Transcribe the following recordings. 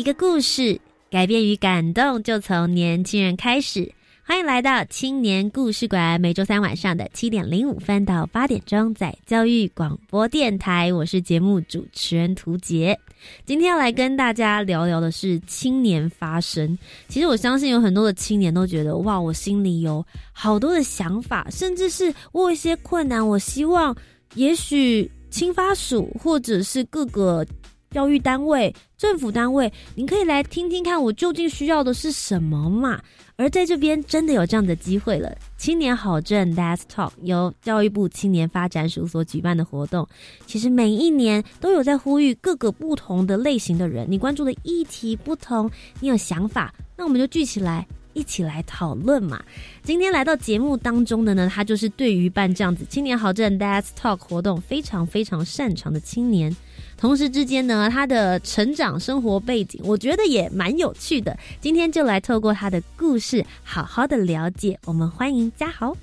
一个故事，改变与感动就从年轻人开始。欢迎来到青年故事馆，每周三晚上的七点零五分到八点钟，在教育广播电台，我是节目主持人涂杰。今天要来跟大家聊聊的是青年发声。其实我相信有很多的青年都觉得，哇，我心里有好多的想法，甚至是我有一些困难，我希望也许青发署或者是各个。教育单位、政府单位，您可以来听听看，我究竟需要的是什么嘛？而在这边真的有这样的机会了。青年好政 Let's Talk 由教育部青年发展署所举办的活动，其实每一年都有在呼吁各个不同的类型的人，你关注的议题不同，你有想法，那我们就聚起来。一起来讨论嘛！今天来到节目当中的呢，他就是对于办这样子青年好政 Let's Talk 活动非常非常擅长的青年。同时之间呢，他的成长生活背景，我觉得也蛮有趣的。今天就来透过他的故事，好好的了解。我们欢迎嘉豪。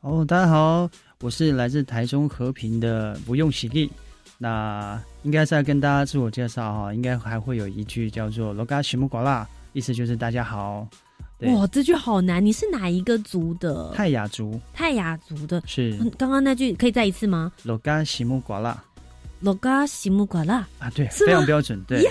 哦，大家好，我是来自台中和平的不用喜力。那应该是要跟大家自我介绍哈，应该还会有一句叫做“罗嘎西木瓜拉”，意思就是大家好。哇，这句好难！你是哪一个族的？泰雅族。泰雅族的，是。刚刚那句可以再一次吗？罗嘎西木瓜拉。罗嘎西木瓜啦啊，对，非常标准。对，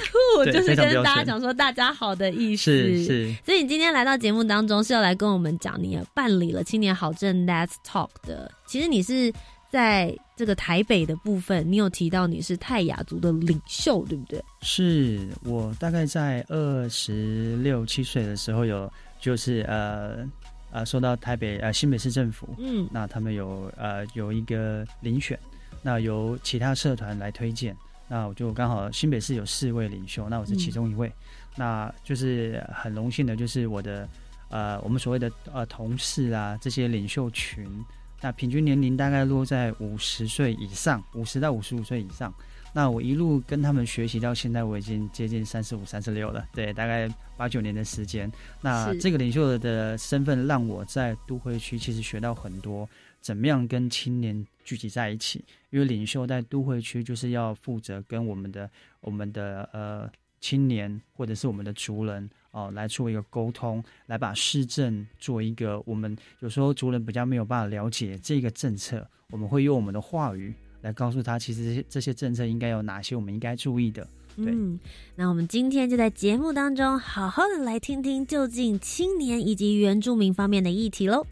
就是跟大家讲说大家好的意思。是是。所以你今天来到节目当中是要来跟我们讲你办理了青年好证 Let's Talk 的。其实你是在这个台北的部分，你有提到你是泰雅族的领袖，对不对？是我大概在二十六七岁的时候有。就是呃呃，受到台北呃新北市政府，嗯，那他们有呃有一个遴选，那由其他社团来推荐，那我就刚好新北市有四位领袖，那我是其中一位，那就是很荣幸的，就是我的呃我们所谓的呃同事啊这些领袖群，那平均年龄大概落在五十岁以上，五十到五十五岁以上。那我一路跟他们学习到现在，我已经接近三十五、三十六了，对，大概八九年的时间。那这个领袖的身份让我在都会区其实学到很多，怎么样跟青年聚集在一起。因为领袖在都会区就是要负责跟我们的、我们的呃青年或者是我们的族人哦来做一个沟通，来把市政做一个我们有时候族人比较没有办法了解这个政策，我们会用我们的话语。来告诉他，其实这些这些政策应该有哪些我们应该注意的。嗯，那我们今天就在节目当中好好的来听听，究竟青年以及原住民方面的议题喽。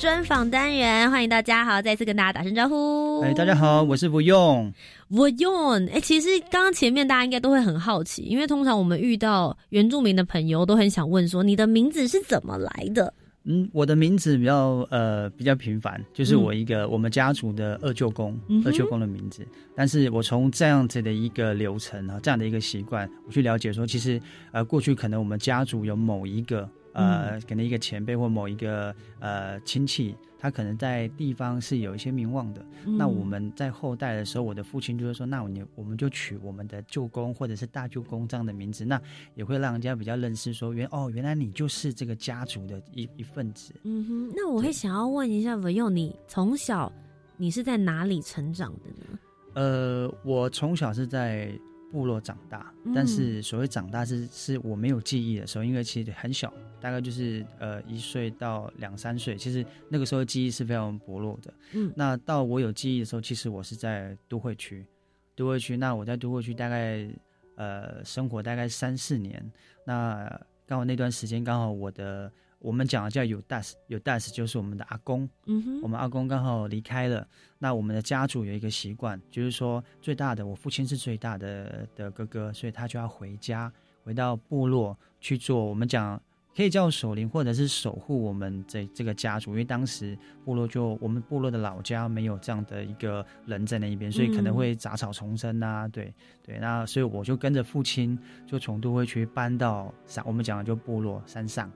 专访单元，欢迎大家好，再次跟大家打声招呼。哎，大家好，我是不用。我用哎，其实刚刚前面大家应该都会很好奇，因为通常我们遇到原住民的朋友都很想问说，你的名字是怎么来的？嗯，我的名字比较呃比较平凡，就是我一个我们家族的二舅公，二舅公的名字。但是我从这样子的一个流程啊，这样的一个习惯，我去了解说，其实呃过去可能我们家族有某一个呃可能一个前辈或某一个呃亲戚。他可能在地方是有一些名望的，那我们在后代的时候，我的父亲就会说，那我我们就取我们的舅公或者是大舅公这样的名字，那也会让人家比较认识，说原哦，原来你就是这个家族的一一份子。嗯哼，那我会想要问一下文佑，你从小你是在哪里成长的呢？呃，我从小是在部落长大，但是所谓长大是是我没有记忆的时候，因为其实很小，大概就是呃一岁到两三岁，其实那个时候记忆是非常薄弱的。嗯，那到我有记忆的时候，其实我是在都会区，都会区。那我在都会区大概呃生活大概三四年，那刚好那段时间刚好我的。我们讲的叫有 das，有 das 就是我们的阿公，嗯哼，我们阿公刚好离开了。那我们的家族有一个习惯，就是说最大的，我父亲是最大的的哥哥，所以他就要回家，回到部落去做。我们讲可以叫守灵，或者是守护我们这这个家族，因为当时部落就我们部落的老家没有这样的一个人在那一边，所以可能会杂草丛生啊，对对。那所以我就跟着父亲，就从都会区搬到山，我们讲的就部落山上。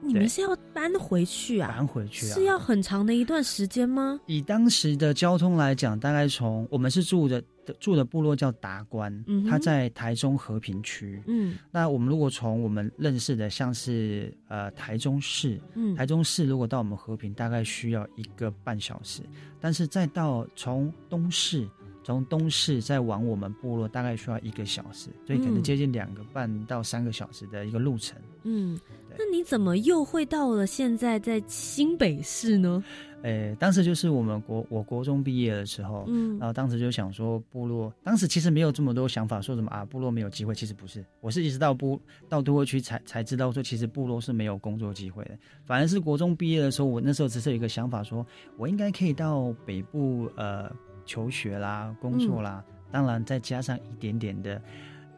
你们是要搬回去啊？搬回去啊？是要很长的一段时间吗？以当时的交通来讲，大概从我们是住的住的部落叫达官，嗯，它在台中和平区，嗯，那我们如果从我们认识的，像是呃台中市，嗯，台中市如果到我们和平，大概需要一个半小时，但是再到从东市。从东市再往我们部落大概需要一个小时，所以可能接近两个半到三个小时的一个路程。嗯，那你怎么又会到了现在在新北市呢？诶，当时就是我们国我国中毕业的时候，嗯，然后当时就想说部落，当时其实没有这么多想法，说什么啊部落没有机会，其实不是，我是一直到部到都会区才才知道说，其实部落是没有工作机会的。反而是国中毕业的时候，我那时候只是有一个想法，说我应该可以到北部，呃。求学啦，工作啦，当然再加上一点点的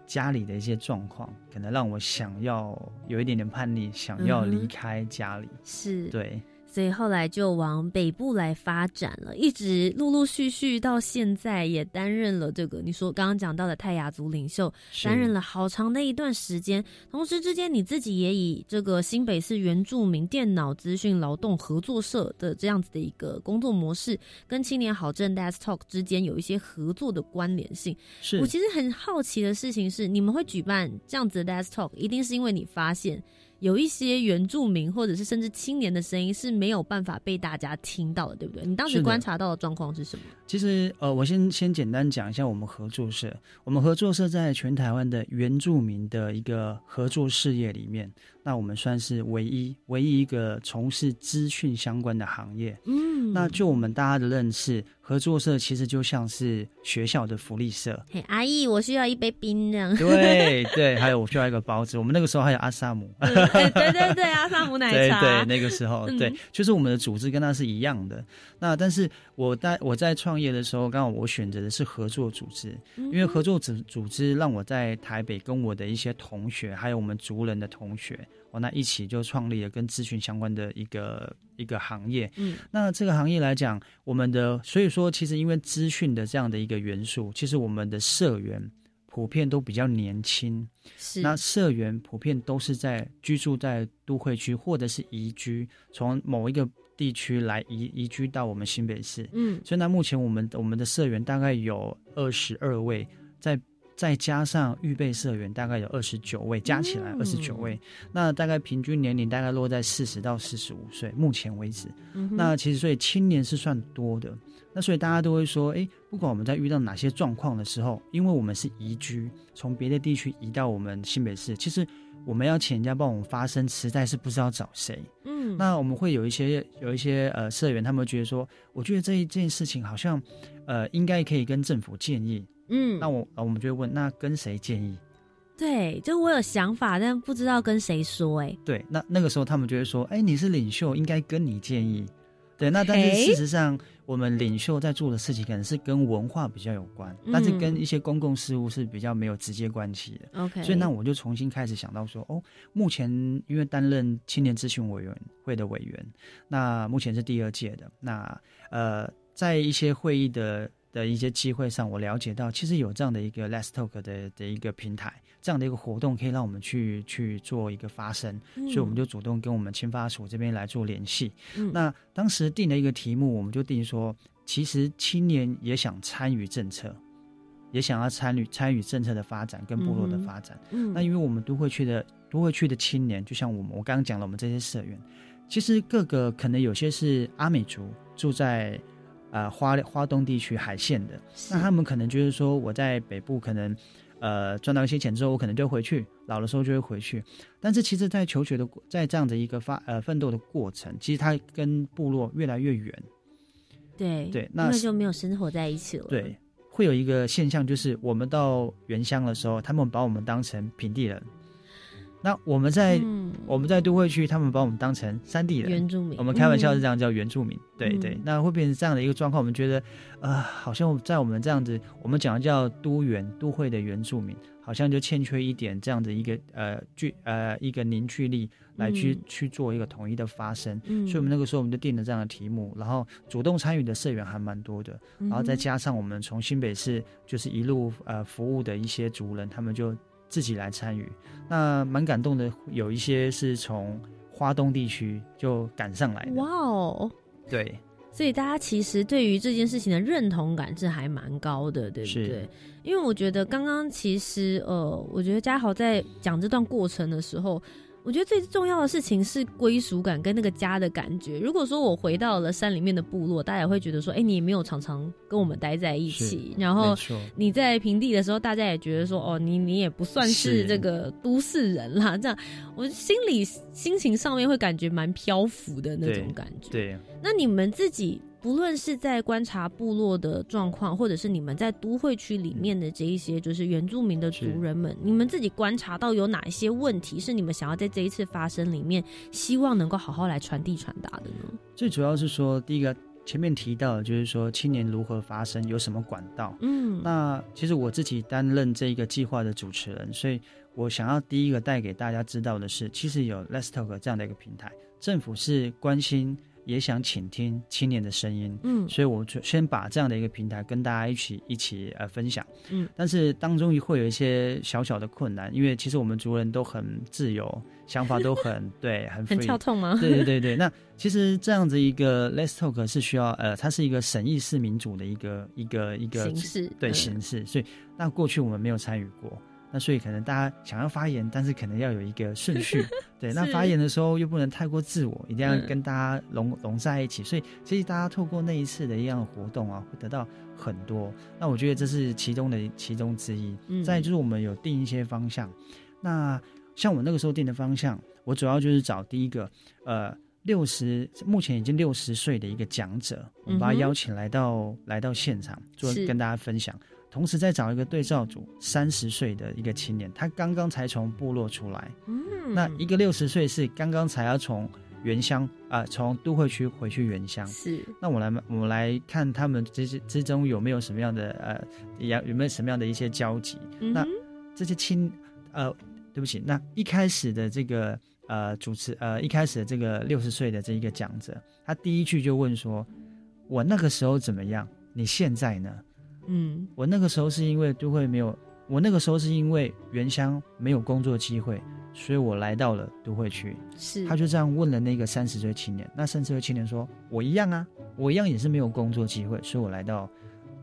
家里的一些状况，可能让我想要有一点点叛逆，想要离开家里。是，对。所以后来就往北部来发展了，一直陆陆续续到现在也担任了这个你说刚刚讲到的泰雅族领袖，担任了好长的一段时间。同时之间，你自己也以这个新北市原住民电脑资讯劳动合作社的这样子的一个工作模式，跟青年好政 Desk Talk 之间有一些合作的关联性。是我其实很好奇的事情是，你们会举办这样子的 Desk Talk，一定是因为你发现。有一些原住民或者是甚至青年的声音是没有办法被大家听到的，对不对？你当时观察到的状况是什么？其实，呃，我先先简单讲一下我们合作社。我们合作社在全台湾的原住民的一个合作事业里面，那我们算是唯一唯一一个从事资讯相关的行业。嗯，那就我们大家的认识。合作社其实就像是学校的福利社。嘿，阿姨，我需要一杯冰这样。对 对，还有我需要一个包子。我们那个时候还有阿萨姆。对对对，阿萨姆奶茶。对对，那个时候对，就是我们的组织跟他是一样的。那但是我在我在创业的时候，刚好我选择的是合作组织，因为合作组组织让我在台北跟我的一些同学，还有我们族人的同学。那一起就创立了跟咨询相关的一个一个行业。嗯，那这个行业来讲，我们的所以说，其实因为资讯的这样的一个元素，其实我们的社员普遍都比较年轻。是，那社员普遍都是在居住在都会区或者是移居，从某一个地区来移移居到我们新北市。嗯，所以那，目前我们我们的社员大概有二十二位在。再加上预备社员，大概有二十九位，加起来二十九位。那大概平均年龄大概落在四十到四十五岁，目前为止。那其实所以青年是算多的。那所以大家都会说，哎，不管我们在遇到哪些状况的时候，因为我们是移居，从别的地区移到我们新北市，其实我们要请人家帮我们发声，实在是不知道找谁。嗯，那我们会有一些有一些呃社员，他们觉得说，我觉得这一件事情好像，呃，应该可以跟政府建议。嗯，那我啊，我们就会问，那跟谁建议？对，就我有想法，但不知道跟谁说。哎，对，那那个时候他们就会说，哎，你是领袖，应该跟你建议。对，那但是事实上，我们领袖在做的事情可能是跟文化比较有关，但是跟一些公共事务是比较没有直接关系的。OK，所以那我就重新开始想到说，哦，目前因为担任青年咨询委员会的委员，那目前是第二届的，那呃，在一些会议的。的一些机会上，我了解到，其实有这样的一个 Let's Talk 的的一个平台，这样的一个活动，可以让我们去去做一个发声，所以我们就主动跟我们青发署这边来做联系。那当时定了一个题目，我们就定说，其实青年也想参与政策，也想要参与参与政策的发展跟部落的发展。那因为我们都会去的都会去的青年，就像我们我刚刚讲了，我们这些社员，其实各个可能有些是阿美族住在。呃花花东地区海线的，那他们可能就是说我在北部可能呃赚到一些钱之后，我可能就回去，老的时候就会回去。但是其实，在求学的在这样的一个发呃奋斗的过程，其实他跟部落越来越远。对对，那就没有生活在一起了。对，会有一个现象，就是我们到原乡的时候，他们把我们当成平地人。那我们在我们在都会区，他们把我们当成山地人，原住民。我们开玩笑是这样叫原住民，对对。那会变成这样的一个状况，我们觉得，呃，好像在我们这样子，我们讲的叫都原都会的原住民，好像就欠缺一点这样的一个呃聚呃一个凝聚力，来去去做一个统一的发声。所以，我们那个时候我们就定了这样的题目，然后主动参与的社员还蛮多的，然后再加上我们从新北市就是一路呃服务的一些族人，他们就。自己来参与，那蛮感动的。有一些是从花东地区就赶上来的。哇哦，对，所以大家其实对于这件事情的认同感是还蛮高的，对不对？因为我觉得刚刚其实呃，我觉得嘉豪在讲这段过程的时候。我觉得最重要的事情是归属感跟那个家的感觉。如果说我回到了山里面的部落，大家也会觉得说，哎，你没有常常跟我们待在一起。然后你在平地的时候，大家也觉得说，哦，你你也不算是这个都市人啦。这样，我心里心情上面会感觉蛮漂浮的那种感觉。对，那你们自己。不论是在观察部落的状况，或者是你们在都会区里面的这一些，就是原住民的族人们，你们自己观察到有哪一些问题是你们想要在这一次发生里面，希望能够好好来传递传达的呢？最主要是说，第一个前面提到的就是说青年如何发声，有什么管道？嗯，那其实我自己担任这一个计划的主持人，所以我想要第一个带给大家知道的是，其实有 Let's Talk 这样的一个平台，政府是关心。也想倾听青年的声音，嗯，所以我就先把这样的一个平台跟大家一起一起呃分享，嗯，但是当中会有一些小小的困难，因为其实我们族人都很自由，想法都很 对，很很跳痛吗？对对对对，那其实这样子一个 Let's Talk 是需要呃，它是一个审议式民主的一个一个一个形式，对形式，所以那过去我们没有参与过。那所以可能大家想要发言，但是可能要有一个顺序，对。那发言的时候又不能太过自我，一定要跟大家融融在一起。所以其实大家透过那一次的一样活动啊，会得到很多。那我觉得这是其中的其中之一。再就是我们有定一些方向。那像我那个时候定的方向，我主要就是找第一个，呃，六十目前已经六十岁的一个讲者，我们把他邀请来到来到现场，做跟大家分享。同时再找一个对照组，三十岁的一个青年，他刚刚才从部落出来。嗯，那一个六十岁是刚刚才要从原乡啊，从都会区回去原乡。是，那我来，我们来看他们之之中有没有什么样的呃，有有没有什么样的一些交集？那这些青呃，对不起，那一开始的这个呃主持呃，一开始的这个六十岁的这一个讲者，他第一句就问说：“我那个时候怎么样？你现在呢？”嗯，我那个时候是因为都会没有，我那个时候是因为原乡没有工作机会，所以我来到了都会区。是，他就这样问了那个三十岁青年，那三十岁青年说：“我一样啊，我一样也是没有工作机会，所以我来到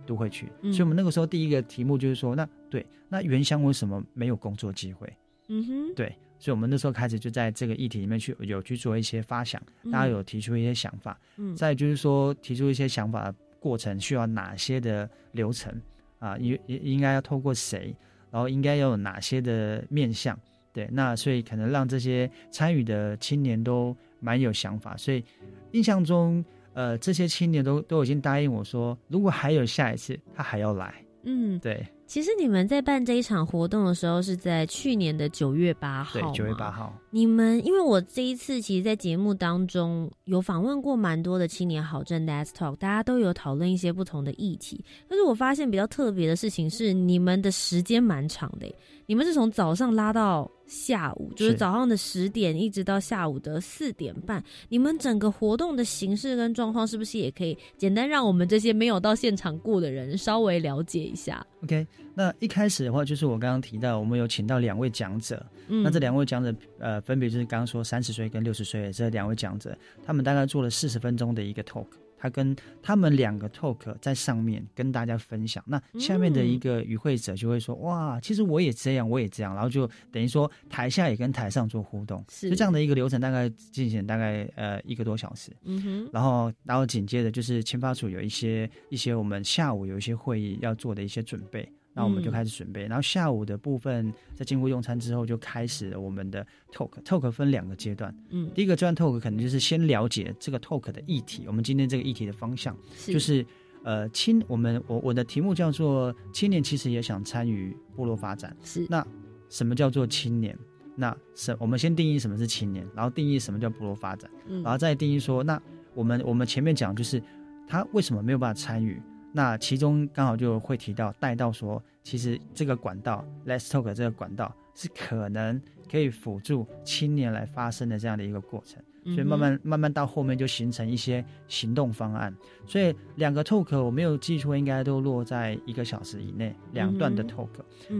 都会区。”所以我们那个时候第一个题目就是说，那对，那原乡为什么没有工作机会？嗯哼，对，所以我们那时候开始就在这个议题里面去有去做一些发想，大家有提出一些想法。嗯，再就是说提出一些想法。过程需要哪些的流程啊？应应应该要透过谁？然后应该要有哪些的面向？对，那所以可能让这些参与的青年都蛮有想法。所以印象中，呃，这些青年都都已经答应我说，如果还有下一次，他还要来。嗯，对。其实你们在办这一场活动的时候，是在去年的九月八号。对，九月八号。你们因为我这一次其实，在节目当中有访问过蛮多的青年好政 Let's Talk，大家都有讨论一些不同的议题。但是我发现比较特别的事情是，你们的时间蛮长的。你们是从早上拉到下午，就是早上的十点一直到下午的四点半。你们整个活动的形式跟状况，是不是也可以简单让我们这些没有到现场过的人稍微了解一下？OK。那一开始的话，就是我刚刚提到，我们有请到两位讲者。嗯，那这两位讲者，呃，分别就是刚刚说三十岁跟六十岁的这两位讲者，他们大概做了四十分钟的一个 talk。他跟他们两个 talk 在上面跟大家分享，那下面的一个与会者就会说：“哇，其实我也这样，我也这样。”然后就等于说台下也跟台上做互动，就这样的一个流程，大概进行大概呃一个多小时。嗯哼，然后然后紧接着就是签发处有一些一些我们下午有一些会议要做的一些准备。那我们就开始准备，然后下午的部分在经过用餐之后，就开始了我们的 talk。talk 分两个阶段，嗯，第一个阶段 talk 可能就是先了解这个 talk 的议题，我们今天这个议题的方向，就是呃青，我们我我的题目叫做青年其实也想参与部落发展，是那什么叫做青年？那什我们先定义什么是青年，然后定义什么叫部落发展，然后再定义说，那我们我们前面讲就是他为什么没有办法参与？那其中刚好就会提到带到说，其实这个管道，Let's Talk 这个管道是可能可以辅助青年来发生的这样的一个过程，所以慢慢慢慢到后面就形成一些行动方案。所以两个 Talk 我没有记错，应该都落在一个小时以内，两段的 Talk。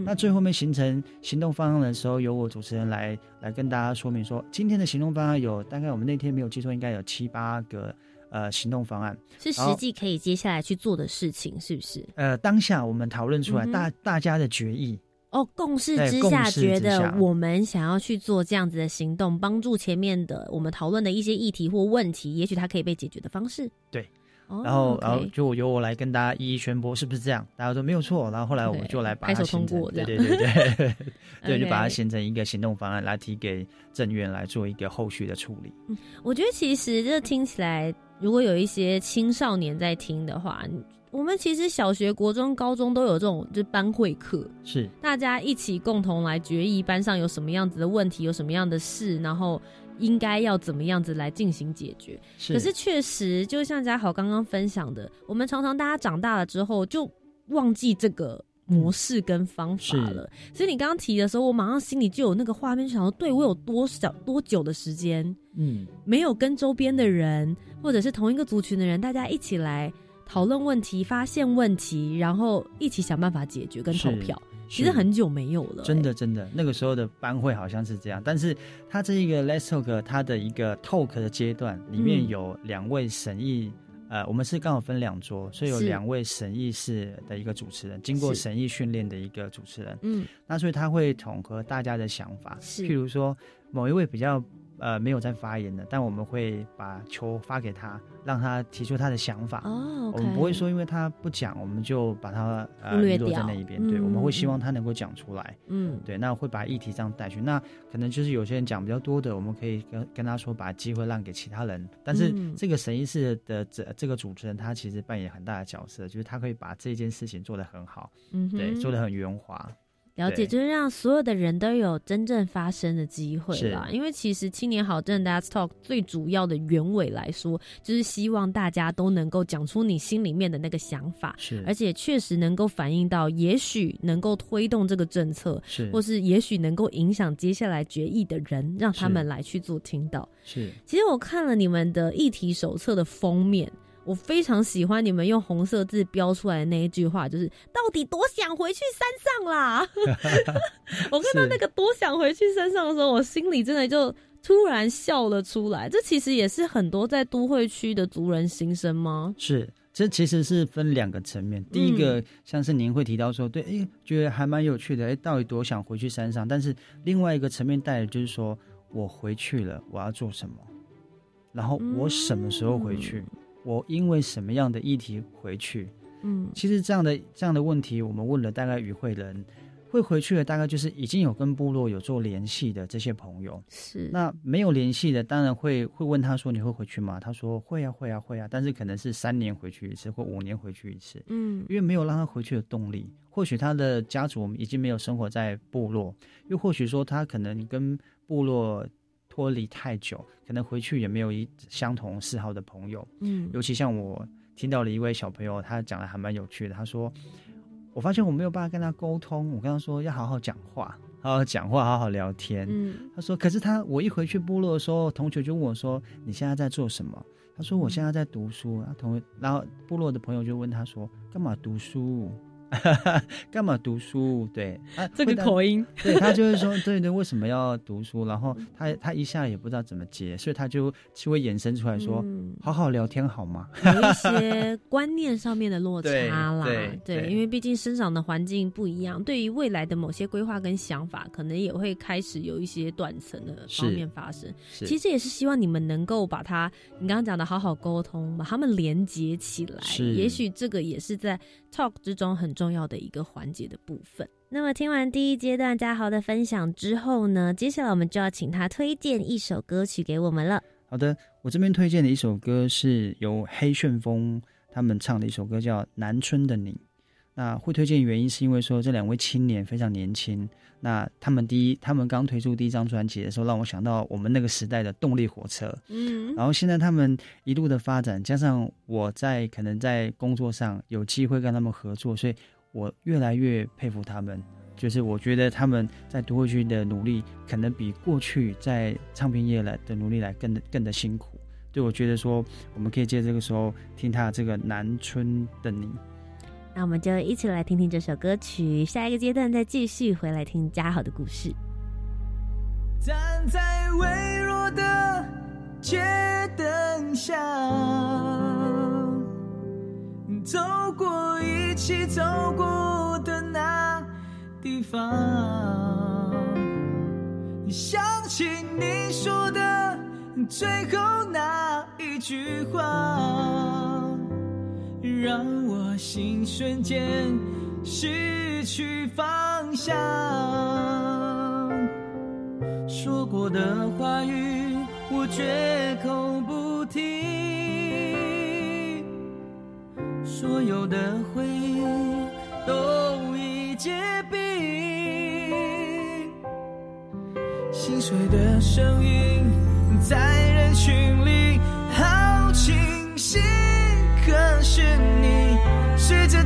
那最后面形成行动方案的时候，由我主持人来来跟大家说明说，今天的行动方案有大概我们那天没有记错，应该有七八个。呃，行动方案是实际可以接下来去做的事情，是不是？呃，当下我们讨论出来大大家的决议哦，共识之下觉得我们想要去做这样子的行动，帮助前面的我们讨论的一些议题或问题，也许它可以被解决的方式。对。然后，然后就由我来跟大家一一宣布，是不是这样？大家说没有错。然后后来我们就来把它通过，对对对对，对，就把它形成一个行动方案，来提给政院来做一个后续的处理。嗯，我觉得其实这听起来，如果有一些青少年在听的话，我们其实小学、国中、高中都有这种就是班会课，是大家一起共同来决议班上有什么样子的问题，有什么样的事，然后。应该要怎么样子来进行解决？可是确实，就像嘉豪刚刚分享的，我们常常大家长大了之后就忘记这个模式跟方法了。所以你刚刚提的时候，我马上心里就有那个画面，就想说：对我有多少多久的时间，嗯，没有跟周边的人或者是同一个族群的人，大家一起来讨论问题、发现问题，然后一起想办法解决跟投票。其实很久没有了，真的真的，那个时候的班会好像是这样。但是他这一个 Let's Talk，他的一个 Talk 的阶段里面有两位审议，呃，我们是刚好分两桌，所以有两位审议室的一个主持人，经过审议训练的一个主持人。嗯，那所以他会统合大家的想法，譬如说某一位比较。呃，没有在发言的，但我们会把球发给他，让他提出他的想法。哦，我们不会说因为他不讲，我们就把他呃落在那一边。对，我们会希望他能够讲出来。嗯，对，那会把议题这样带去。那可能就是有些人讲比较多的，我们可以跟跟他说，把机会让给其他人。但是这个审议室的这这个主持人，他其实扮演很大的角色，就是他可以把这件事情做得很好。嗯，对，做得很圆滑。了解，就是让所有的人都有真正发声的机会啦。因为其实青年好政 Let's Talk 最主要的原委来说，就是希望大家都能够讲出你心里面的那个想法，是，而且确实能够反映到，也许能够推动这个政策，是，或是也许能够影响接下来决议的人，让他们来去做听到。是，其实我看了你们的议题手册的封面。我非常喜欢你们用红色字标出来的那一句话，就是到底多想回去山上啦！我看到那个多想回去山上的时候，我心里真的就突然笑了出来。这其实也是很多在都会区的族人心声吗？是，这其实是分两个层面。第一个像是您会提到说，对，哎，觉得还蛮有趣的，哎，到底多想回去山上？但是另外一个层面带的就是说我回去了，我要做什么？然后我什么时候回去？我因为什么样的议题回去？嗯，其实这样的这样的问题，我们问了大概与会人会回去的，大概就是已经有跟部落有做联系的这些朋友。是，那没有联系的，当然会会问他说：“你会回去吗？”他说：“会啊，会啊，会啊。”但是可能是三年回去一次，或五年回去一次。嗯，因为没有让他回去的动力。或许他的家族已经没有生活在部落，又或许说他可能跟部落。脱离太久，可能回去也没有一相同嗜好的朋友。嗯，尤其像我听到了一位小朋友，他讲的还蛮有趣的。他说：“我发现我没有办法跟他沟通。我跟他说要好好讲话，好好讲话，好好聊天。”嗯，他说：“可是他我一回去部落的时候，同学就问我说：‘你现在在做什么？’他说：‘我现在在读书。’啊，同然后部落的朋友就问他说：‘干嘛读书？’” 干嘛读书？对，啊，这个口音，对他就是说，对对，为什么要读书？然后他他一下也不知道怎么接，所以他就就会衍生出来说，好好聊天好吗？有一些观念上面的落差啦，对，因为毕竟生长的环境不一样，对于未来的某些规划跟想法，可能也会开始有一些断层的方面发生。其实也是希望你们能够把它，你刚刚讲的好好沟通，把他们连接起来。也许这个也是在 talk 之中很重要的一个环节的部分。那么听完第一阶段嘉豪的分享之后呢，接下来我们就要请他推荐一首歌曲给我们了。好的，我这边推荐的一首歌是由黑旋风他们唱的一首歌，叫《南村的你》。那会推荐原因是因为说这两位青年非常年轻。那他们第一，他们刚推出第一张专辑的时候，让我想到我们那个时代的动力火车。嗯，然后现在他们一路的发展，加上我在可能在工作上有机会跟他们合作，所以我越来越佩服他们。就是我觉得他们在都会区的努力，可能比过去在唱片业来的努力来更的更的辛苦。对我觉得说，我们可以借这个时候听他这个南村的你。那我们就一起来听听这首歌曲，下一个阶段再继续回来听嘉豪的故事。站在微弱的街灯下，走过一起走过的那地方，想起你说的最后那一句话。让我心瞬间失去方向，说过的话语我绝口不提，所有的回忆都已结冰，心碎的声音在人群里是你随着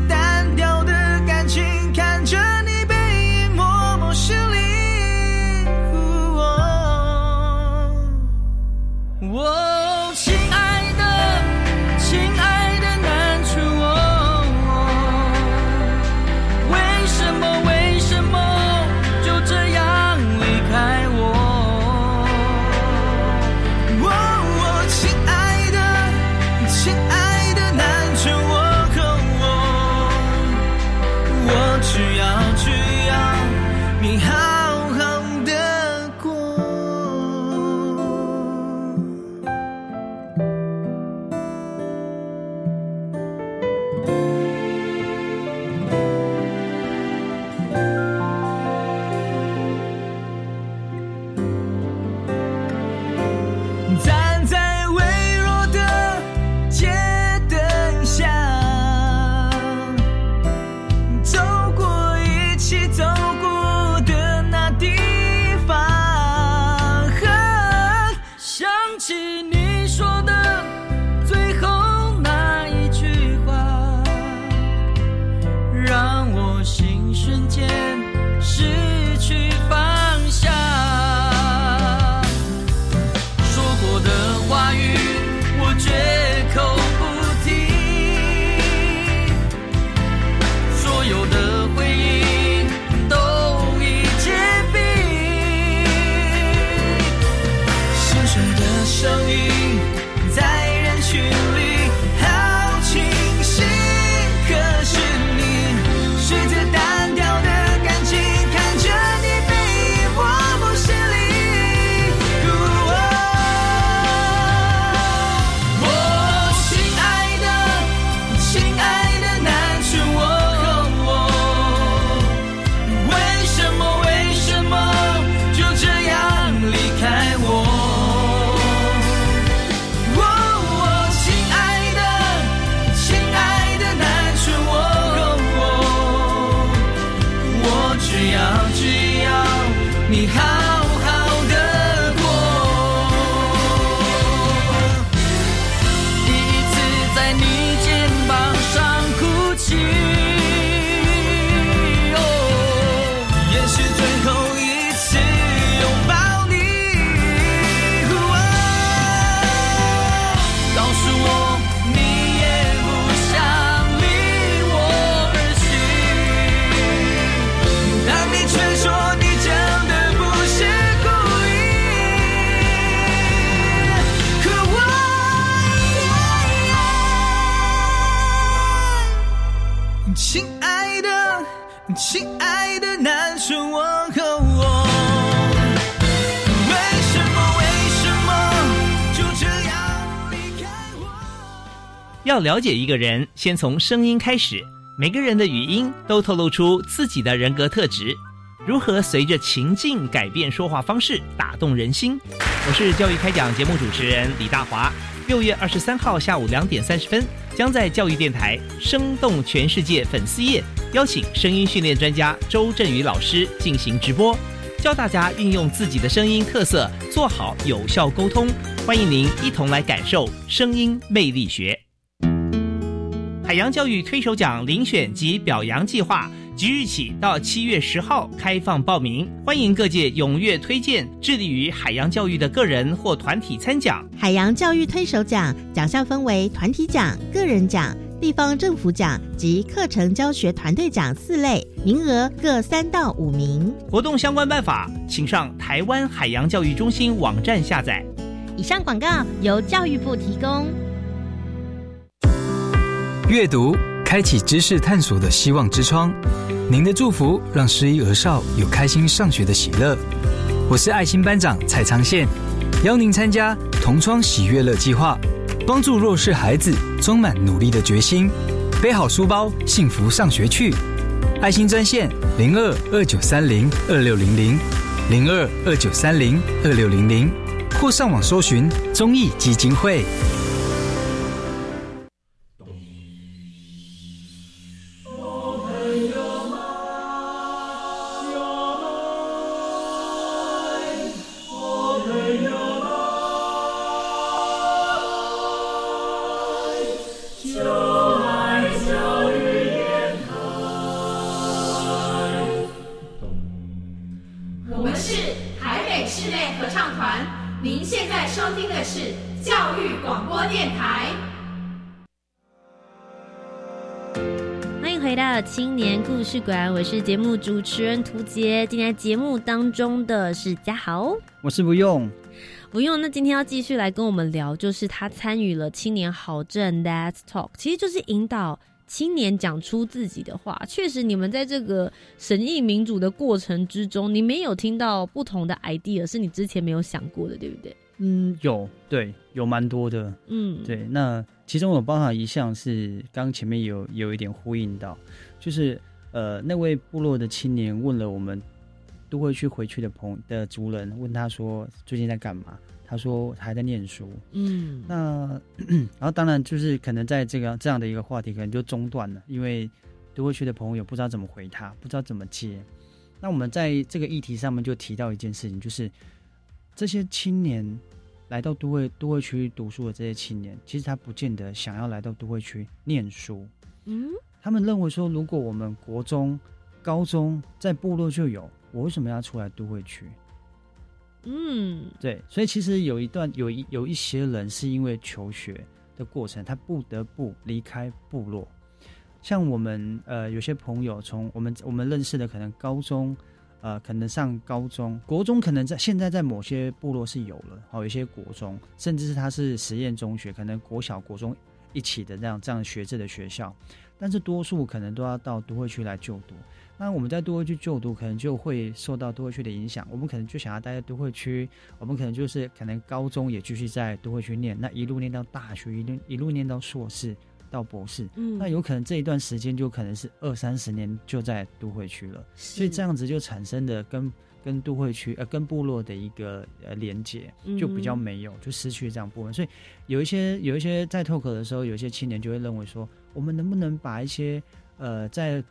要了解一个人，先从声音开始。每个人的语音都透露出自己的人格特质。如何随着情境改变说话方式，打动人心？我是教育开讲节目主持人李大华。六月二十三号下午两点三十分，将在教育电台“生动全世界”粉丝页邀请声音训练专家周振宇老师进行直播，教大家运用自己的声音特色，做好有效沟通。欢迎您一同来感受声音魅力学。海洋教育推手奖遴选及表扬计划。即日起到七月十号开放报名，欢迎各界踊跃推荐致力于海洋教育的个人或团体参奖。海洋教育推手奖奖项分为团体奖、个人奖、地方政府奖及课程教学团队奖四类，名额各三到五名。活动相关办法，请上台湾海洋教育中心网站下载。以上广告由教育部提供。阅读。开启知识探索的希望之窗，您的祝福让失依儿少有开心上学的喜乐。我是爱心班长蔡昌宪，邀您参加同窗喜悦乐计划，帮助弱势孩子充满努力的决心，背好书包，幸福上学去。爱心专线零二二九三零二六零零零二二九三零二六零零，或上网搜寻中义基金会。馆，我是节目主持人涂杰。今天节目当中的是嘉豪，我是不用不用。那今天要继续来跟我们聊，就是他参与了青年好政 Let's Talk，其实就是引导青年讲出自己的话。确实，你们在这个审议民主的过程之中，你没有听到不同的 idea，是你之前没有想过的，对不对？嗯，有，对，有蛮多的。嗯，对。那其中有包含一项是刚前面有有一点呼应到，就是。呃，那位部落的青年问了我们都会区回去的朋的族人，问他说最近在干嘛？他说还在念书。嗯，那 然后当然就是可能在这个这样的一个话题，可能就中断了，因为都会区的朋友不知道怎么回他，不知道怎么接。那我们在这个议题上面就提到一件事情，就是这些青年来到都会都会区读书的这些青年，其实他不见得想要来到都会区念书。嗯。他们认为说，如果我们国中、高中在部落就有，我为什么要出来都会区？嗯，对，所以其实有一段有一有一些人是因为求学的过程，他不得不离开部落。像我们呃有些朋友从我们我们认识的，可能高中呃可能上高中、国中，可能在现在在某些部落是有了，好，有些国中，甚至是他是实验中学，可能国小、国中一起的这样这样学制的学校。但是多数可能都要到都会区来就读，那我们在都会区就读，可能就会受到都会区的影响。我们可能就想要待在都会区，我们可能就是可能高中也继续在都会区念，那一路念到大学，一路一路念到硕士到博士，嗯，那有可能这一段时间就可能是二三十年就在都会区了，所以这样子就产生的跟跟都会区呃跟部落的一个呃连接就比较没有，就失去这样部分。所以有一些有一些在 talk 的时候，有一些青年就会认为说。我们能不能把一些呃在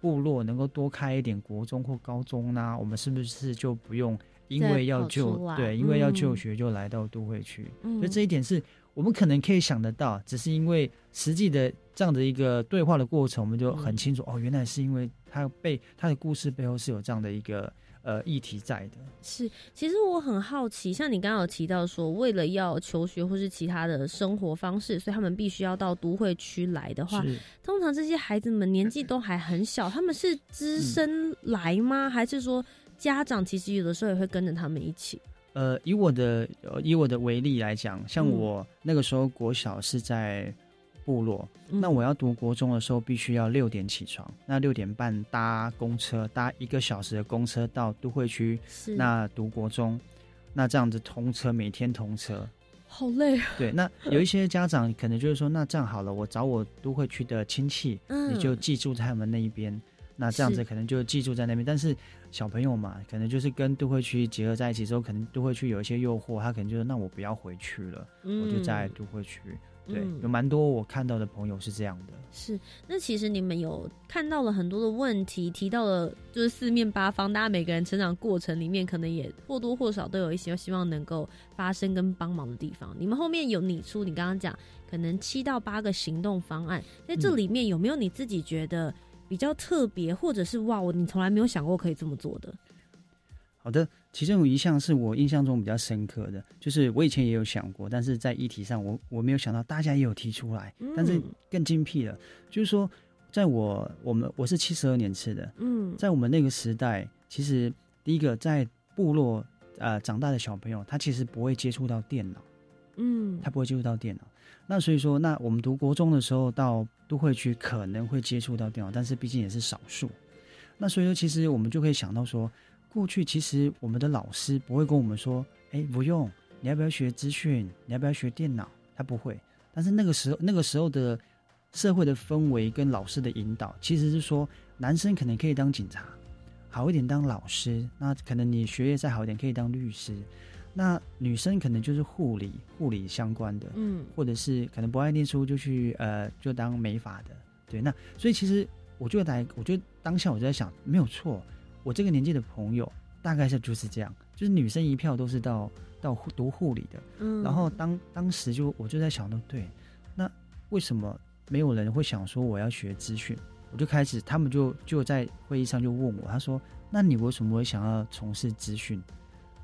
部落能够多开一点国中或高中呢？我们是不是就不用因为要就对，因为要就学就来到都会区？所以这一点是我们可能可以想得到，只是因为实际的这样的一个对话的过程，我们就很清楚哦，原来是因为他被他的故事背后是有这样的一个。呃，议题在的是，其实我很好奇，像你刚刚有提到说，为了要求学或是其他的生活方式，所以他们必须要到都会区来的话，通常这些孩子们年纪都还很小，他们是只身来吗？还是说家长其实有的时候也会跟着他们一起？呃，以我的以我的为例来讲，像我那个时候国小是在部落。那我要读国中的时候，必须要六点起床，那六点半搭公车，搭一个小时的公车到都会区，那读国中，那这样子通车，每天通车，好累啊。对，那有一些家长可能就是说，那这样好了，我找我都会区的亲戚，你就寄住在他们那一边。那这样子可能就记住在那边，但是小朋友嘛，可能就是跟都会区结合在一起之后，可能都会区有一些诱惑，他可能就是那我不要回去了，我就在都会区。对，有蛮多我看到的朋友是这样的。是，那其实你们有看到了很多的问题，提到了就是四面八方，大家每个人成长过程里面，可能也或多或少都有一些希望能够发生跟帮忙的地方。你们后面有拟出你刚刚讲可能七到八个行动方案，在这里面有没有你自己觉得？比较特别，或者是哇，我你从来没有想过可以这么做的。好的，其中有一项是我印象中比较深刻的，就是我以前也有想过，但是在议题上，我我没有想到大家也有提出来，但是更精辟的，就是说，在我我们我是七十二年次的，嗯，在我们那个时代，其实第一个在部落呃长大的小朋友，他其实不会接触到电脑，嗯，他不会接触到电脑。那所以说，那我们读国中的时候，到都会区可能会接触到电脑，但是毕竟也是少数。那所以说，其实我们就可以想到说，过去其实我们的老师不会跟我们说：“哎，不用，你要不要学资讯？你要不要学电脑？”他不会。但是那个时候，那个时候的社会的氛围跟老师的引导，其实是说，男生可能可以当警察，好一点当老师。那可能你学业再好一点，可以当律师。那女生可能就是护理、护理相关的，嗯，或者是可能不爱念书就去呃就当美发的，对。那所以其实我就在，我觉得当下我就在想，没有错，我这个年纪的朋友大概是就是这样，就是女生一票都是到到读护理的，嗯。然后当当时就我就在想到，对，那为什么没有人会想说我要学资讯？我就开始，他们就就在会议上就问我，他说，那你为什么会想要从事资讯？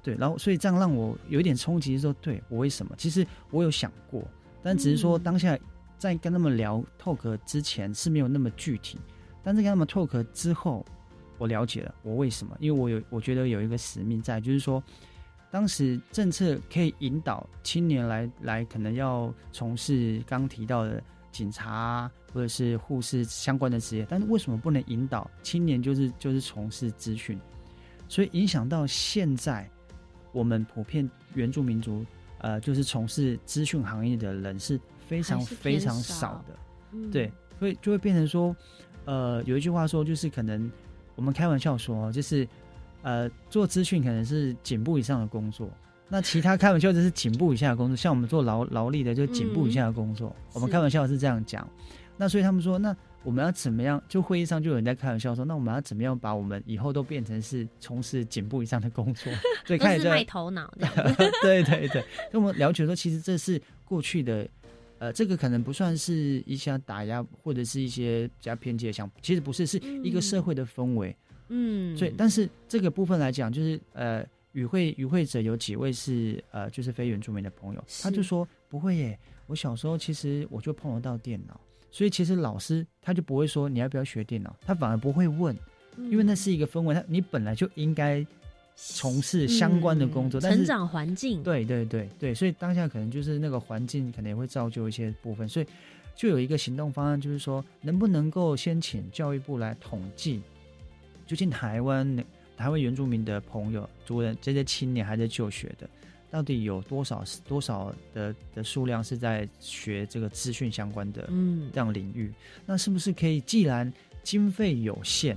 对，然后所以这样让我有一点冲击，说对我为什么？其实我有想过，但只是说当下在跟他们聊 talk 之前是没有那么具体，但是跟他们 talk 之后，我了解了我为什么，因为我有我觉得有一个使命在，就是说当时政策可以引导青年来来可能要从事刚提到的警察或者是护士相关的职业，但是为什么不能引导青年就是就是从事资讯？所以影响到现在。我们普遍原住民族，呃，就是从事资讯行业的人是非常非常少的，对，所以就会变成说，呃，有一句话说，就是可能我们开玩笑说，就是呃，做资讯可能是颈部以上的工作，那其他开玩笑就是颈部以下的工作，像我们做劳劳力的就颈部以下的工作，我们开玩笑是这样讲，那所以他们说那。我们要怎么样？就会议上就有人在开玩笑说：“那我们要怎么样把我们以后都变成是从事颈部以上的工作？” 所以开始卖头脑。对对对，那我们了解说，其实这是过去的，呃，这个可能不算是一些打压或者是一些比较偏激的想法，其实不是，是一个社会的氛围。嗯。所以，但是这个部分来讲，就是呃，与会与会者有几位是呃，就是非原住民的朋友，他就说不会耶，我小时候其实我就碰得到电脑。所以其实老师他就不会说你要不要学电脑，他反而不会问，因为那是一个氛围，他你本来就应该从事相关的工作。成长环境。对对对对，所以当下可能就是那个环境可能也会造就一些部分，所以就有一个行动方案，就是说能不能够先请教育部来统计，究竟台湾台湾原住民的朋友、族人这些青年还在就学的。到底有多少多少的的数量是在学这个资讯相关的嗯这样领域？那是不是可以？既然经费有限，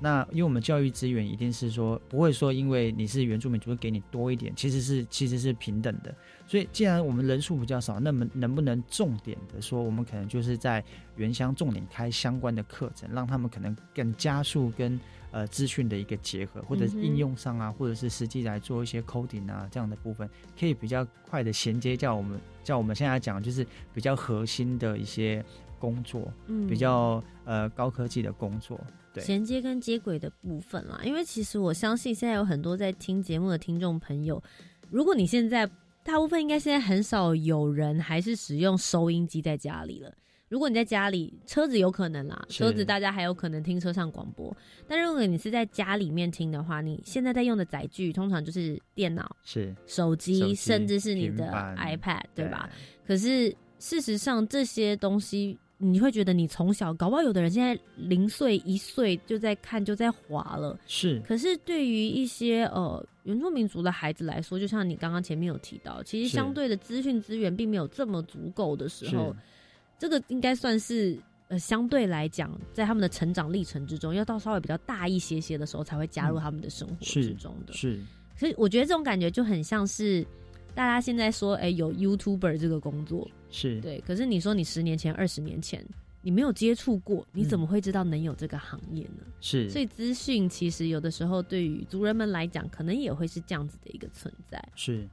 那因为我们教育资源一定是说不会说因为你是原住民就会给你多一点，其实是其实是平等的。所以既然我们人数比较少，那么能不能重点的说，我们可能就是在原乡重点开相关的课程，让他们可能更加速跟。呃，资讯的一个结合，或者应用上啊，或者是实际来做一些 coding 啊，这样的部分，可以比较快的衔接，叫我们叫我们现在讲，就是比较核心的一些工作，嗯，比较呃高科技的工作，对，衔接跟接轨的部分啦。因为其实我相信现在有很多在听节目的听众朋友，如果你现在大部分应该现在很少有人还是使用收音机在家里了。如果你在家里，车子有可能啦，车子大家还有可能听车上广播。但如果你是在家里面听的话，你现在在用的载具通常就是电脑、是手机，甚至是你的 iPad，对吧？可是事实上这些东西。你会觉得你从小，搞不好有的人现在零岁一岁就在看就在滑了，是。可是对于一些呃原住民族的孩子来说，就像你刚刚前面有提到，其实相对的资讯资源并没有这么足够的时候，这个应该算是呃相对来讲，在他们的成长历程之中，要到稍微比较大一些些的时候，才会加入他们的生活之中的。是。所以我觉得这种感觉就很像是。大家现在说，哎，有 YouTuber 这个工作是对，可是你说你十年前、二十年前你没有接触过，你怎么会知道能有这个行业呢？是，所以资讯其实有的时候对于族人们来讲，可能也会是这样子的一个存在。是。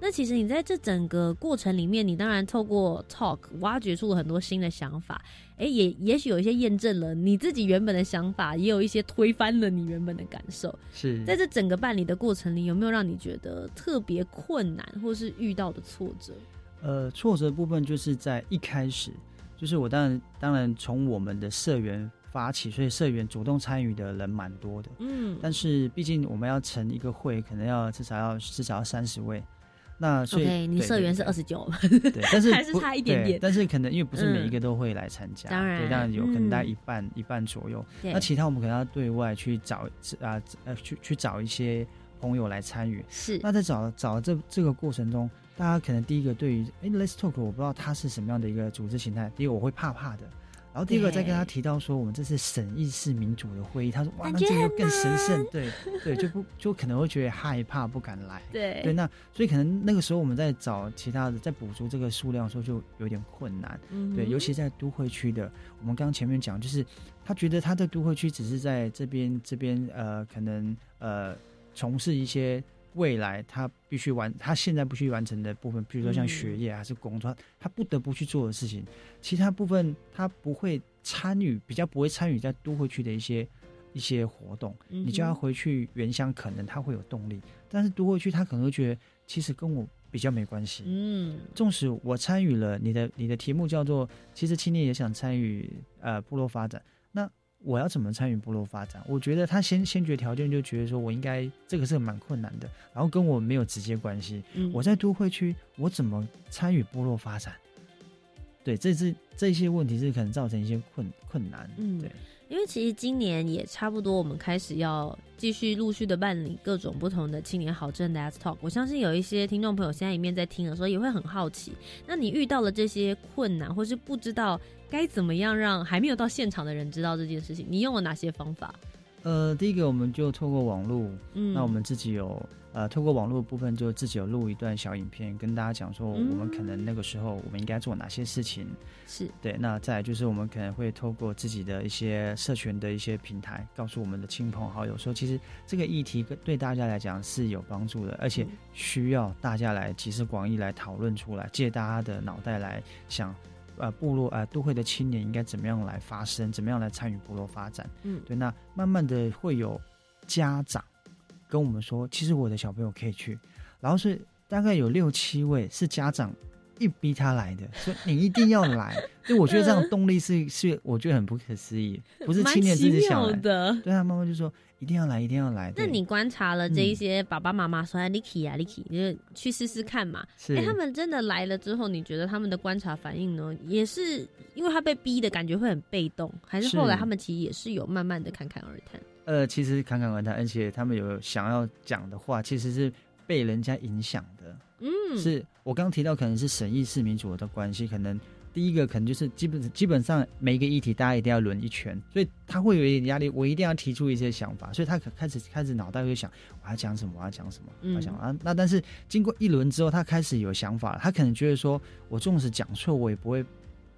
那其实你在这整个过程里面，你当然透过 talk 挖掘出了很多新的想法，哎，也也许有一些验证了你自己原本的想法，也有一些推翻了你原本的感受。是在这整个办理的过程里，有没有让你觉得特别困难，或是遇到的挫折？呃，挫折部分就是在一开始，就是我当然当然从我们的社员发起，所以社员主动参与的人蛮多的。嗯，但是毕竟我们要成一个会，可能要至少要至少要三十位。那所以你社员是二十九，对，但是 还是差一点点。但是可能因为不是每一个都会来参加，当然，当然有可能大概一半一半左右。那其他我们可能要对外去找啊呃去去找一些朋友来参与。是。那在找找这这个过程中，大家可能第一个对于哎，Let's Talk，我不知道它是什么样的一个组织形态。第一个我会怕怕的。然后第二个再跟他提到说，我们这是审议式民主的会议，他说哇，那这个更神圣，对对，就不就可能会觉得害怕，不敢来，对对，那所以可能那个时候我们在找其他的，在补足这个数量的时候就有点困难，嗯对，尤其在都会区的，我们刚刚前面讲，就是他觉得他在都会区只是在这边这边呃，可能呃从事一些。未来他必须完，他现在不去完成的部分，比如说像学业还是工作，他不得不去做的事情，其他部分他不会参与，比较不会参与在都会区的一些一些活动。你就要回去原乡，可能他会有动力，但是都会区他可能会觉得，其实跟我比较没关系。嗯，纵使我参与了，你的你的题目叫做，其实青年也想参与呃部落发展。我要怎么参与部落发展？我觉得他先先决条件就觉得说我应该这个是蛮困难的，然后跟我没有直接关系。我在都会区，我怎么参与部落发展？对，这是这些问题是可能造成一些困困难。嗯，对。因为其实今年也差不多，我们开始要继续陆续的办理各种不同的青年好证的 S Talk。我相信有一些听众朋友现在一面在听的时候，也会很好奇。那你遇到了这些困难，或是不知道该怎么样让还没有到现场的人知道这件事情，你用了哪些方法？呃，第一个我们就透过网络，嗯，那我们自己有呃，透过网络部分就自己有录一段小影片，跟大家讲说我们可能那个时候我们应该做哪些事情，是对。那再就是我们可能会透过自己的一些社群的一些平台，告诉我们的亲朋好友说，其实这个议题对大家来讲是有帮助的，而且需要大家来集思广益来讨论出来，借大家的脑袋来想。呃，部落呃，都会的青年应该怎么样来发声？怎么样来参与部落发展？嗯，对。那慢慢的会有家长跟我们说，其实我的小朋友可以去。然后是大概有六七位是家长硬逼他来的，说你一定要来。就我觉得这样动力是是，我觉得很不可思议，不是青年自己想的。对啊，妈妈就说。一定要来，一定要来。那你观察了这一些爸爸妈妈说：“哎，Licky 啊，Licky，你就去试试看嘛。”哎，他们真的来了之后，你觉得他们的观察反应呢？也是因为他被逼的感觉会很被动，还是后来他们其实也是有慢慢的侃侃而谈？呃，其实侃侃而谈，而且他们有想要讲的话，其实是被人家影响的。嗯，是我刚刚提到，可能是审议市民主的关系，可能。第一个可能就是基本基本上每一个议题大家一定要轮一圈，所以他会有一点压力。我一定要提出一些想法，所以他可开始开始脑袋会想我要讲什么，我要讲什么，我想啊。那但是经过一轮之后，他开始有想法，他可能觉得说我纵使讲错，我也不会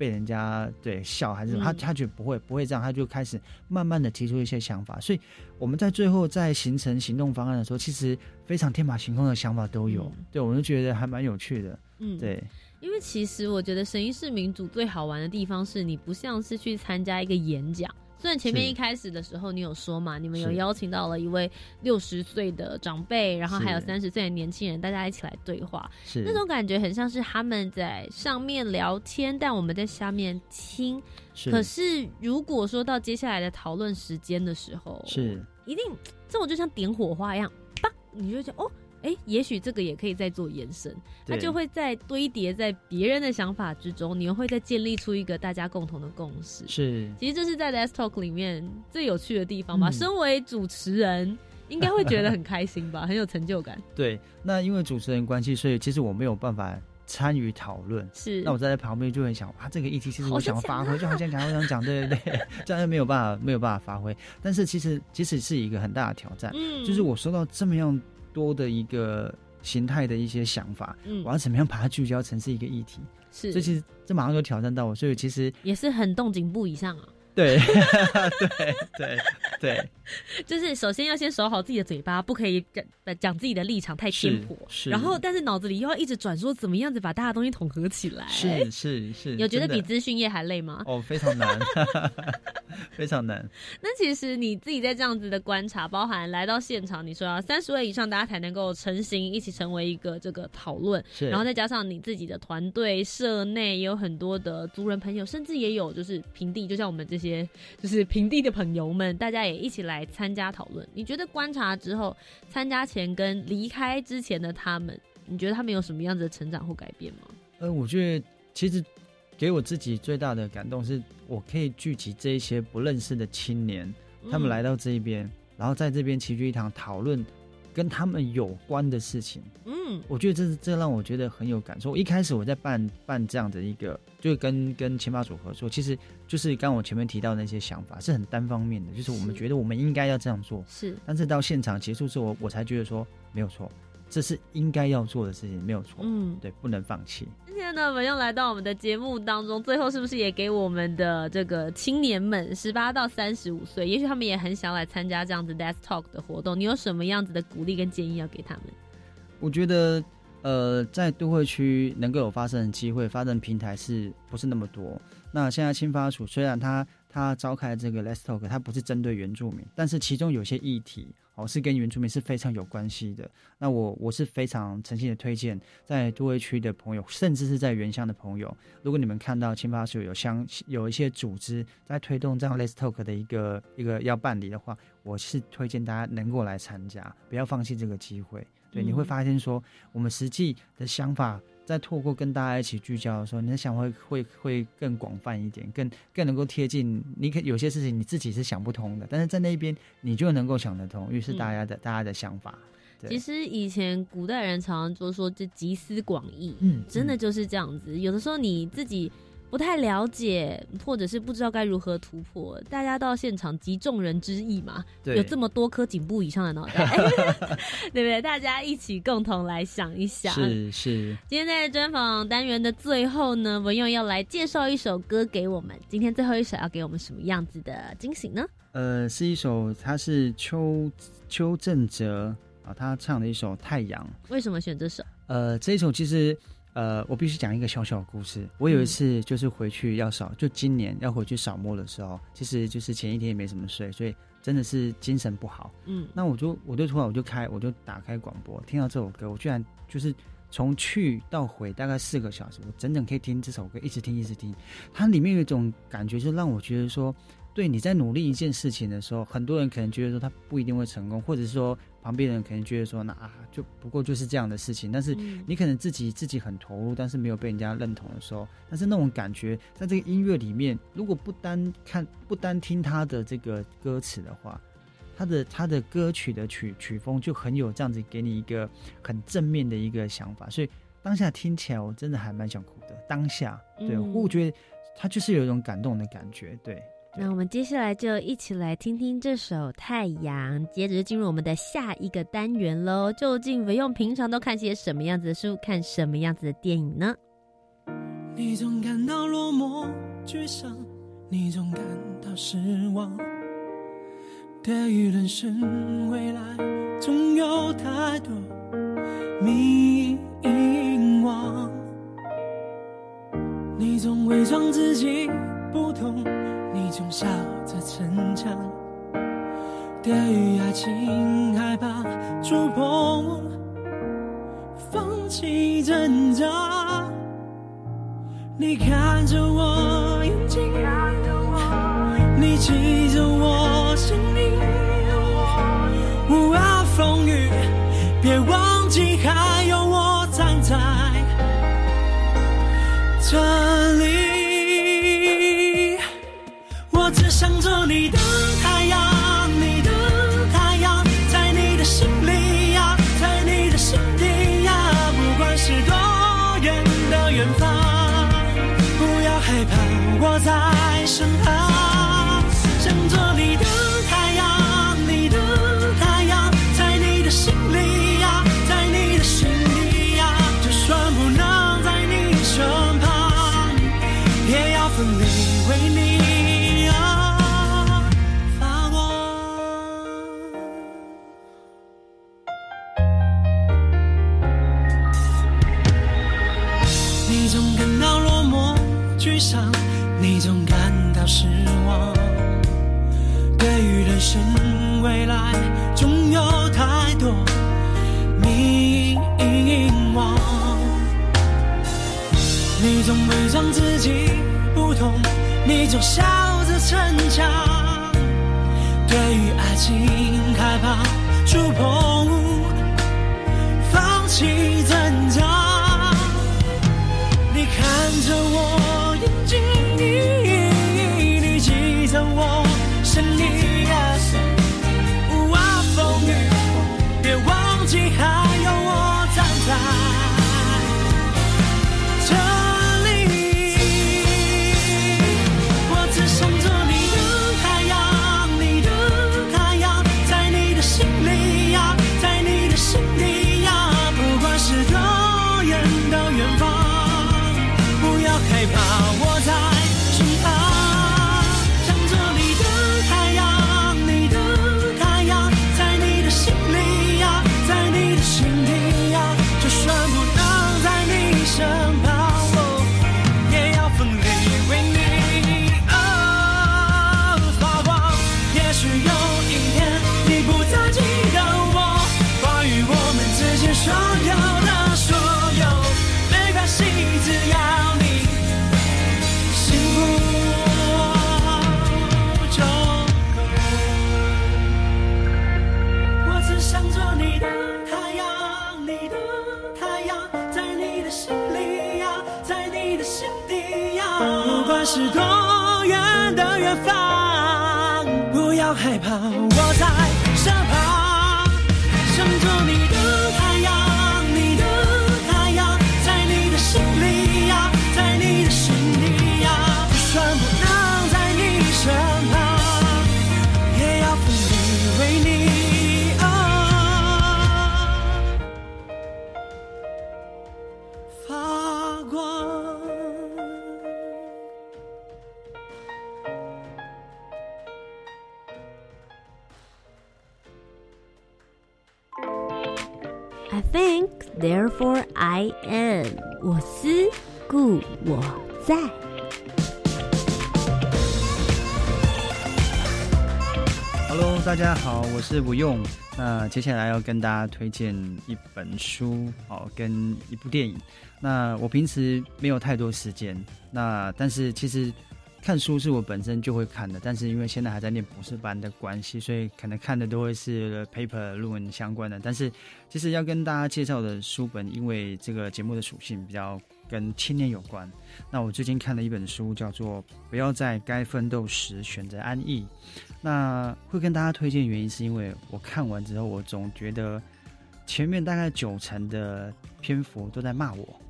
被人家对笑，还是他他觉得不会不会这样，他就开始慢慢的提出一些想法。所以我们在最后在形成行动方案的时候，其实非常天马行空的想法都有。对，我就觉得还蛮有趣的。嗯，对。因为其实我觉得神医市民主最好玩的地方是你不像是去参加一个演讲，虽然前面一开始的时候你有说嘛，你们有邀请到了一位六十岁的长辈，然后还有三十岁的年轻人，大家一起来对话，是。那种感觉很像是他们在上面聊天，但我们在下面听。可是如果说到接下来的讨论时间的时候，是。一定这种就像点火花一样，叭，你就觉得哦。哎，也许这个也可以再做延伸，它就会在堆叠在别人的想法之中，你又会再建立出一个大家共同的共识。是，其实这是在 Let's Talk 里面最有趣的地方吧？身为主持人，应该会觉得很开心吧，很有成就感。对，那因为主持人关系，所以其实我没有办法参与讨论。是，那我站在旁边就很想，哇，这个议题其实我想发挥，就好像讲，我想讲，对对对，这样就没有办法，没有办法发挥。但是其实，其实是一个很大的挑战。嗯，就是我收到这么样。多的一个形态的一些想法，嗯，我要怎么样把它聚焦成是一个议题？是，所以其实这马上就挑战到我，所以其实也是很动景部以上啊。对，对，对，对，就是首先要先守好自己的嘴巴，不可以讲讲自己的立场太偏颇。是，然后但是脑子里又要一直转说怎么样子把大家东西统合起来。是是是，有觉得比资讯业还累吗？哦，非常难，非常难。那其实你自己在这样子的观察，包含来到现场，你说要三十位以上大家才能够成型，一起成为一个这个讨论。是，然后再加上你自己的团队社内也有很多的族人朋友，甚至也有就是平地，就像我们这些。些就是平地的朋友们，大家也一起来参加讨论。你觉得观察之后，参加前跟离开之前的他们，你觉得他们有什么样子的成长或改变吗？呃，我觉得其实给我自己最大的感动是，我可以聚集这一些不认识的青年，他们来到这一边，然后在这边齐聚一堂讨论。跟他们有关的事情，嗯，我觉得这是这让我觉得很有感受。一开始我在办办这样的一个，就跟跟前发组合作，其实就是刚我前面提到那些想法是很单方面的，就是我们觉得我们应该要这样做，是。但是到现场结束之后，我才觉得说没有错。这是应该要做的事情，没有错。嗯，对，不能放弃。今天呢，我们又来到我们的节目当中，最后是不是也给我们的这个青年们，十八到三十五岁，也许他们也很想来参加这样子 Death Talk 的活动，你有什么样子的鼓励跟建议要给他们？我觉得，呃，在都会区能够有发生的机会，发生平台是不是那么多？那现在青发署虽然他他召开这个 Let's Talk，它不是针对原住民，但是其中有些议题。哦，是跟原住民是非常有关系的。那我我是非常诚心的推荐，在都会区的朋友，甚至是在原乡的朋友，如果你们看到青发署有相有一些组织在推动这样 Let's Talk 的一个一个要办理的话，我是推荐大家能够来参加，不要放弃这个机会。对，你会发现说，我们实际的想法。在透过跟大家一起聚焦的时候，你的想会会会更广泛一点，更更能够贴近。你可有些事情你自己是想不通的，但是在那边你就能够想得通，于是大家的大家的想法。其实以前古代人常常就说，这集思广益，嗯，真的就是这样子。有的时候你自己。不太了解，或者是不知道该如何突破，大家到现场集众人之意嘛，有这么多颗颈部以上的脑袋，对不对？大家一起共同来想一想。是是。今天在专访单元的最后呢，文用要来介绍一首歌给我们。今天最后一首要给我们什么样子的惊喜呢？呃，是一首，他是邱邱正哲啊，他唱的一首《太阳》。为什么选这首？呃，这一首其实。呃，我必须讲一个小小的故事。我有一次就是回去要扫，就今年要回去扫墓的时候，其实就是前一天也没什么睡，所以真的是精神不好。嗯，那我就我就突然我就开我就打开广播，听到这首歌，我居然就是从去到回大概四个小时，我整整可以听这首歌，一直听一直听。它里面有一种感觉，就让我觉得说。对，你在努力一件事情的时候，很多人可能觉得说他不一定会成功，或者是说旁边人可能觉得说那啊，就不过就是这样的事情。但是你可能自己自己很投入，但是没有被人家认同的时候，但是那种感觉，在这个音乐里面，如果不单看不单听他的这个歌词的话，他的他的歌曲的曲曲风就很有这样子给你一个很正面的一个想法。所以当下听起来，我真的还蛮想哭的。当下，对我觉得他就是有一种感动的感觉，对。那我们接下来就一起来听听这首《太阳》，接着就进入我们的下一个单元喽。究竟维用平常都看些什么样子的书，看什么样子的电影呢？你总感到落寞、沮丧，你总感到失望。对于人生未来，总有太多迷惘。你总伪装自己不懂。你总笑着逞强，对于爱情害怕触碰，放弃挣扎。你看着我眼睛，你记着我姓名，无论风雨，别忘记你总笑着逞强。对于爱情害怕触碰，放弃挣扎。你看着我放，不要害怕，I am。我思故我在。Hello，大家好，我是吴用。那接下来要跟大家推荐一本书，哦，跟一部电影。那我平时没有太多时间，那但是其实看书是我本身就会看的，但是因为现在还在念博士班的关系，所以可能看的都会是 paper 论文相关的。但是其实要跟大家介绍的书本，因为这个节目的属性比较跟青年有关。那我最近看了一本书，叫做《不要在该奋斗时选择安逸》。那会跟大家推荐原因，是因为我看完之后，我总觉得前面大概九成的篇幅都在骂我。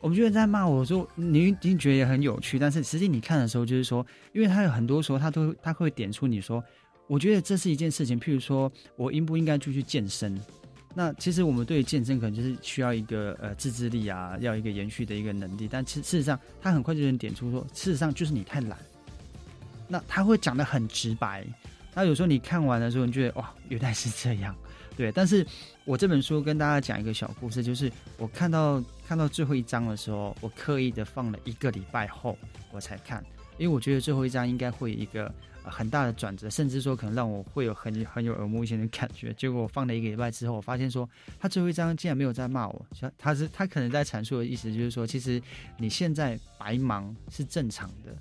我们觉得在骂我说，你一定觉得也很有趣，但是实际你看的时候，就是说，因为他有很多时候，他都他会点出你说，我觉得这是一件事情，譬如说我应不应该继续健身？那其实我们对健身可能就是需要一个呃自制力啊，要一个延续的一个能力，但其事实上他很快就能点出说，事实上就是你太懒。那他会讲的很直白，那有时候你看完的时候，你觉得哇，原来是这样，对。但是我这本书跟大家讲一个小故事，就是我看到看到最后一章的时候，我刻意的放了一个礼拜后我才看，因为我觉得最后一章应该会有一个、很大的转折，甚至说可能让我会有很很有耳目一新的感觉。结果我放了一个礼拜之后，我发现说他最后一章竟然没有在骂我，他是他可能在阐述的意思就是说，其实你现在白忙是正常的。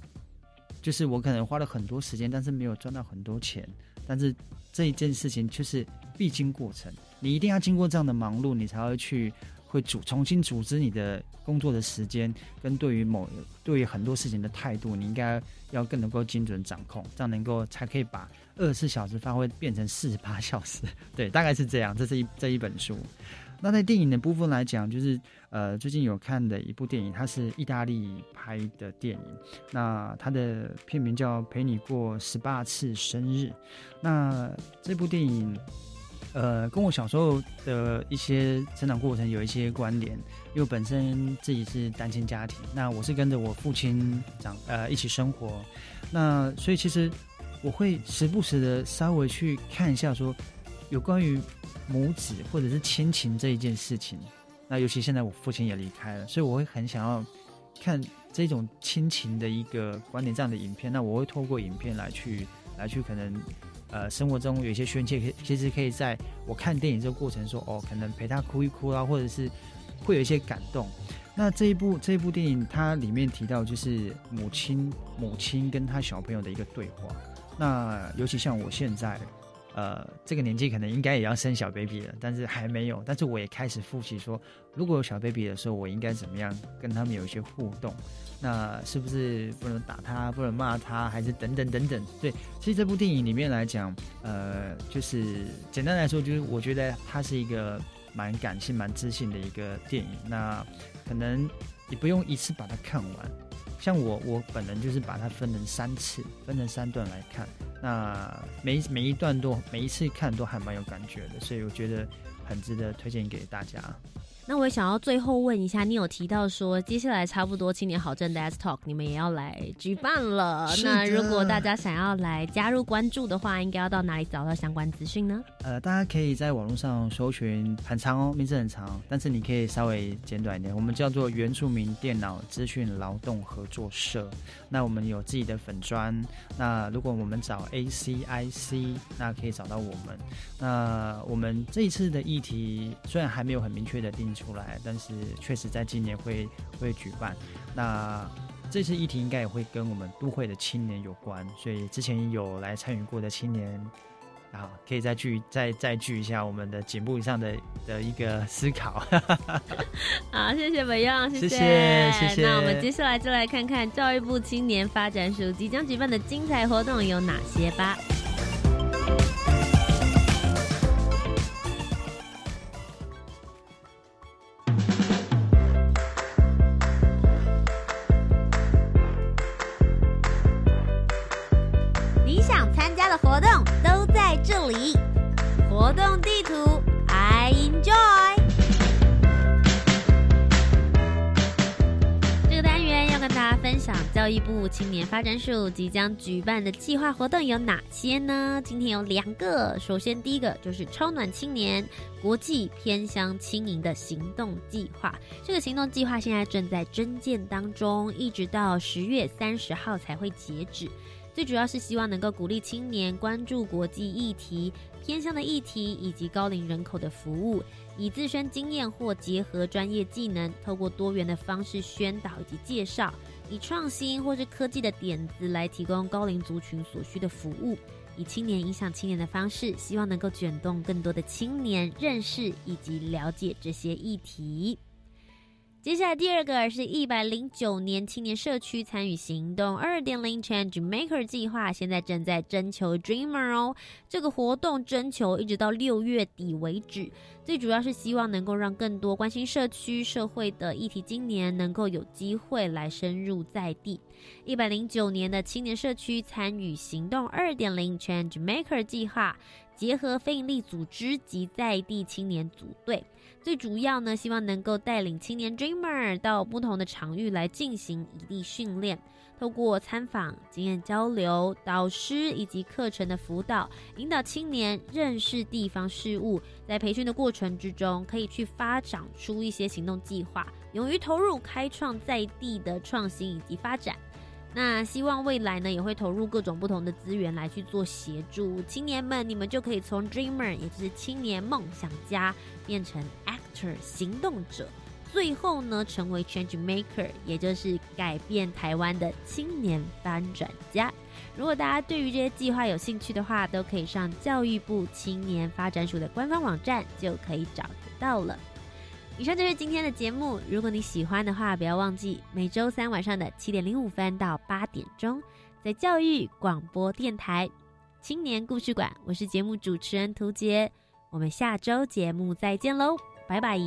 就是我可能花了很多时间，但是没有赚到很多钱，但是这一件事情就是必经过程，你一定要经过这样的忙碌，你才会去会组重新组织你的工作的时间，跟对于某对于很多事情的态度，你应该要更能够精准掌控，这样能够才可以把二十四小时发挥变成四十八小时。对，大概是这样。这是一这一本书。那在电影的部分来讲，就是呃，最近有看的一部电影，它是意大利拍的电影。那它的片名叫《陪你过十八次生日》。那这部电影，呃，跟我小时候的一些成长过程有一些关联，因为本身自己是单亲家庭，那我是跟着我父亲长呃一起生活，那所以其实我会时不时的稍微去看一下说有关于。母子或者是亲情这一件事情，那尤其现在我父亲也离开了，所以我会很想要看这种亲情的一个观点这样的影片。那我会透过影片来去来去可能呃生活中有一些宣泄，可其实可以在我看电影这个过程说哦，可能陪他哭一哭啊，或者是会有一些感动。那这一部这一部电影它里面提到就是母亲母亲跟他小朋友的一个对话。那尤其像我现在。呃，这个年纪可能应该也要生小 baby 了，但是还没有。但是我也开始复习说，如果有小 baby 的时候，我应该怎么样跟他们有一些互动？那是不是不能打他，不能骂他，还是等等等等？对，其实这部电影里面来讲，呃，就是简单来说，就是我觉得它是一个蛮感性、蛮自信的一个电影。那可能你不用一次把它看完，像我，我本人就是把它分成三次，分成三段来看。那每每一段都每一次看都还蛮有感觉的，所以我觉得很值得推荐给大家。那我也想要最后问一下，你有提到说接下来差不多青年好证 Desk Talk 你们也要来举办了。那如果大家想要来加入关注的话，应该要到哪里找到相关资讯呢？呃，大家可以在网络上搜寻，很长哦，名字很长，但是你可以稍微简短一点。我们叫做原住民电脑资讯劳动合作社。那我们有自己的粉砖。那如果我们找 ACIC，那可以找到我们。那我们这一次的议题虽然还没有很明确的定。出来，但是确实在今年会会举办。那这次议题应该也会跟我们都会的青年有关，所以之前有来参与过的青年啊，可以再聚再再聚一下我们的颈部以上的的一个思考。好，谢谢北样，谢谢谢谢。那我们接下来就来看看教育部青年发展署即将举办的精彩活动有哪些吧。教育部青年发展署即将举办的计划活动有哪些呢？今天有两个。首先，第一个就是超暖青年国际偏乡轻盈的行动计划。这个行动计划现在正在征建当中，一直到十月三十号才会截止。最主要是希望能够鼓励青年关注国际议题、偏乡的议题以及高龄人口的服务，以自身经验或结合专业技能，透过多元的方式宣导以及介绍。以创新或是科技的点子来提供高龄族群所需的服务，以青年影响青年的方式，希望能够卷动更多的青年认识以及了解这些议题。接下来第二个是一百零九年青年社区参与行动二点零 Change Maker 计划，现在正在征求 Dreamer 哦。这个活动征求一直到六月底为止，最主要是希望能够让更多关心社区社会的议题青年能够有机会来深入在地。一百零九年的青年社区参与行动二点零 Change Maker 计划，结合非营利组织及在地青年组队。最主要呢，希望能够带领青年 Dreamer 到不同的场域来进行异地训练，透过参访、经验交流、导师以及课程的辅导，引导青年认识地方事务。在培训的过程之中，可以去发展出一些行动计划，勇于投入开创在地的创新以及发展。那希望未来呢，也会投入各种不同的资源来去做协助青年们，你们就可以从 Dreamer，也就是青年梦想家，变成 Actor 行动者，最后呢，成为 Change Maker，也就是改变台湾的青年翻转家。如果大家对于这些计划有兴趣的话，都可以上教育部青年发展署的官方网站，就可以找得到了。以上就是今天的节目。如果你喜欢的话，不要忘记每周三晚上的七点零五分到八点钟，在教育广播电台青年故事馆，我是节目主持人涂杰。我们下周节目再见喽，拜拜。